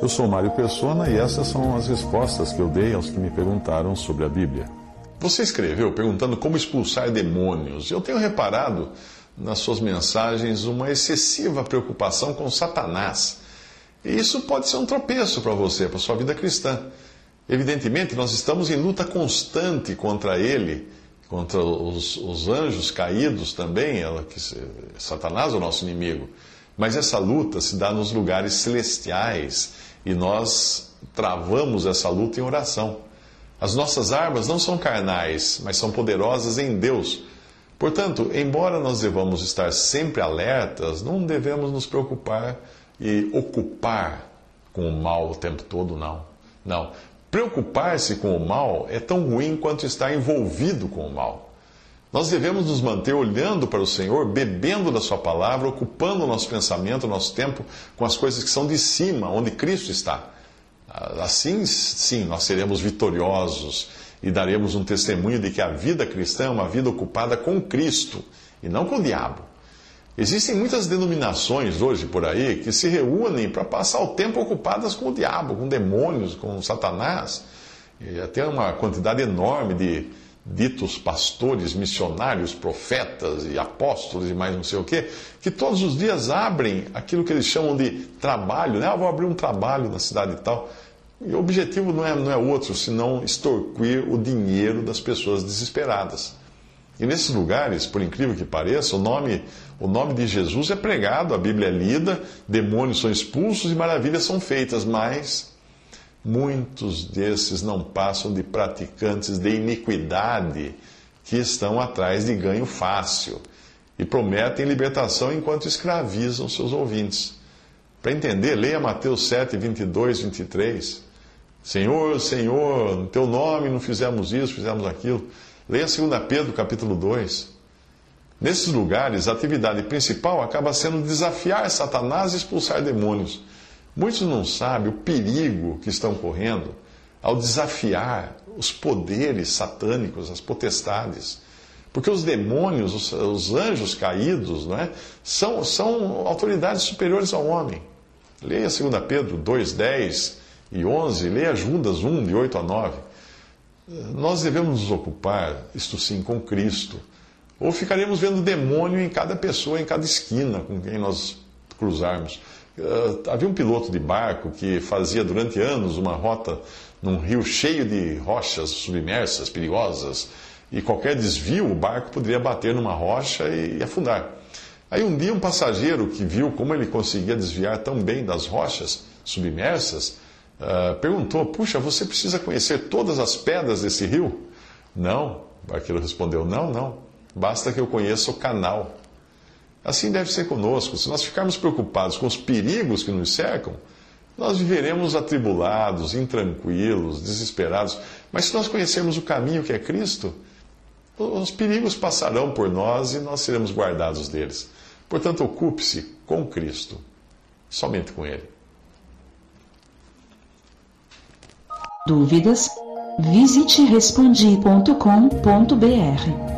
Eu sou Mário Persona e essas são as respostas que eu dei aos que me perguntaram sobre a Bíblia. Você escreveu perguntando como expulsar demônios. Eu tenho reparado nas suas mensagens uma excessiva preocupação com Satanás. E isso pode ser um tropeço para você, para sua vida cristã. Evidentemente, nós estamos em luta constante contra ele, contra os, os anjos caídos também. Ela, que, Satanás é o nosso inimigo. Mas essa luta se dá nos lugares celestiais e nós travamos essa luta em oração. As nossas armas não são carnais, mas são poderosas em Deus. Portanto, embora nós devamos estar sempre alertas, não devemos nos preocupar e ocupar com o mal o tempo todo, não. Não. Preocupar-se com o mal é tão ruim quanto estar envolvido com o mal. Nós devemos nos manter olhando para o Senhor, bebendo da Sua palavra, ocupando o nosso pensamento, o nosso tempo com as coisas que são de cima, onde Cristo está. Assim, sim, nós seremos vitoriosos e daremos um testemunho de que a vida cristã é uma vida ocupada com Cristo e não com o diabo. Existem muitas denominações hoje por aí que se reúnem para passar o tempo ocupadas com o diabo, com demônios, com Satanás. E até uma quantidade enorme de ditos pastores, missionários, profetas e apóstolos e mais não sei o quê, que todos os dias abrem aquilo que eles chamam de trabalho, né? Ah, vou abrir um trabalho na cidade e tal. E o objetivo não é, não é outro, senão extorquir o dinheiro das pessoas desesperadas. E nesses lugares, por incrível que pareça, o nome, o nome de Jesus é pregado, a Bíblia é lida, demônios são expulsos e maravilhas são feitas, mas muitos desses não passam de praticantes de iniquidade que estão atrás de ganho fácil e prometem libertação enquanto escravizam seus ouvintes. Para entender, leia Mateus 7, 22, 23. Senhor, Senhor, no teu nome não fizemos isso, fizemos aquilo. Leia 2 Pedro, capítulo 2. Nesses lugares, a atividade principal acaba sendo desafiar Satanás e expulsar demônios. Muitos não sabem o perigo que estão correndo ao desafiar os poderes satânicos, as potestades. Porque os demônios, os, os anjos caídos, não é? são, são autoridades superiores ao homem. Leia 2 Pedro 2, 10 e 11, leia Judas 1, de 8 a 9. Nós devemos nos ocupar, isto sim, com Cristo. Ou ficaremos vendo demônio em cada pessoa, em cada esquina com quem nós cruzarmos. Uh, havia um piloto de barco que fazia durante anos uma rota num rio cheio de rochas submersas, perigosas, e qualquer desvio o barco poderia bater numa rocha e, e afundar. Aí um dia um passageiro que viu como ele conseguia desviar tão bem das rochas submersas, uh, perguntou: Puxa, você precisa conhecer todas as pedras desse rio? Não. O barqueiro respondeu: Não, não. Basta que eu conheça o canal. Assim deve ser conosco. Se nós ficarmos preocupados com os perigos que nos cercam, nós viveremos atribulados, intranquilos, desesperados. Mas se nós conhecermos o caminho que é Cristo, os perigos passarão por nós e nós seremos guardados deles. Portanto, ocupe-se com Cristo, somente com Ele. Dúvidas? Visite respondi.com.br.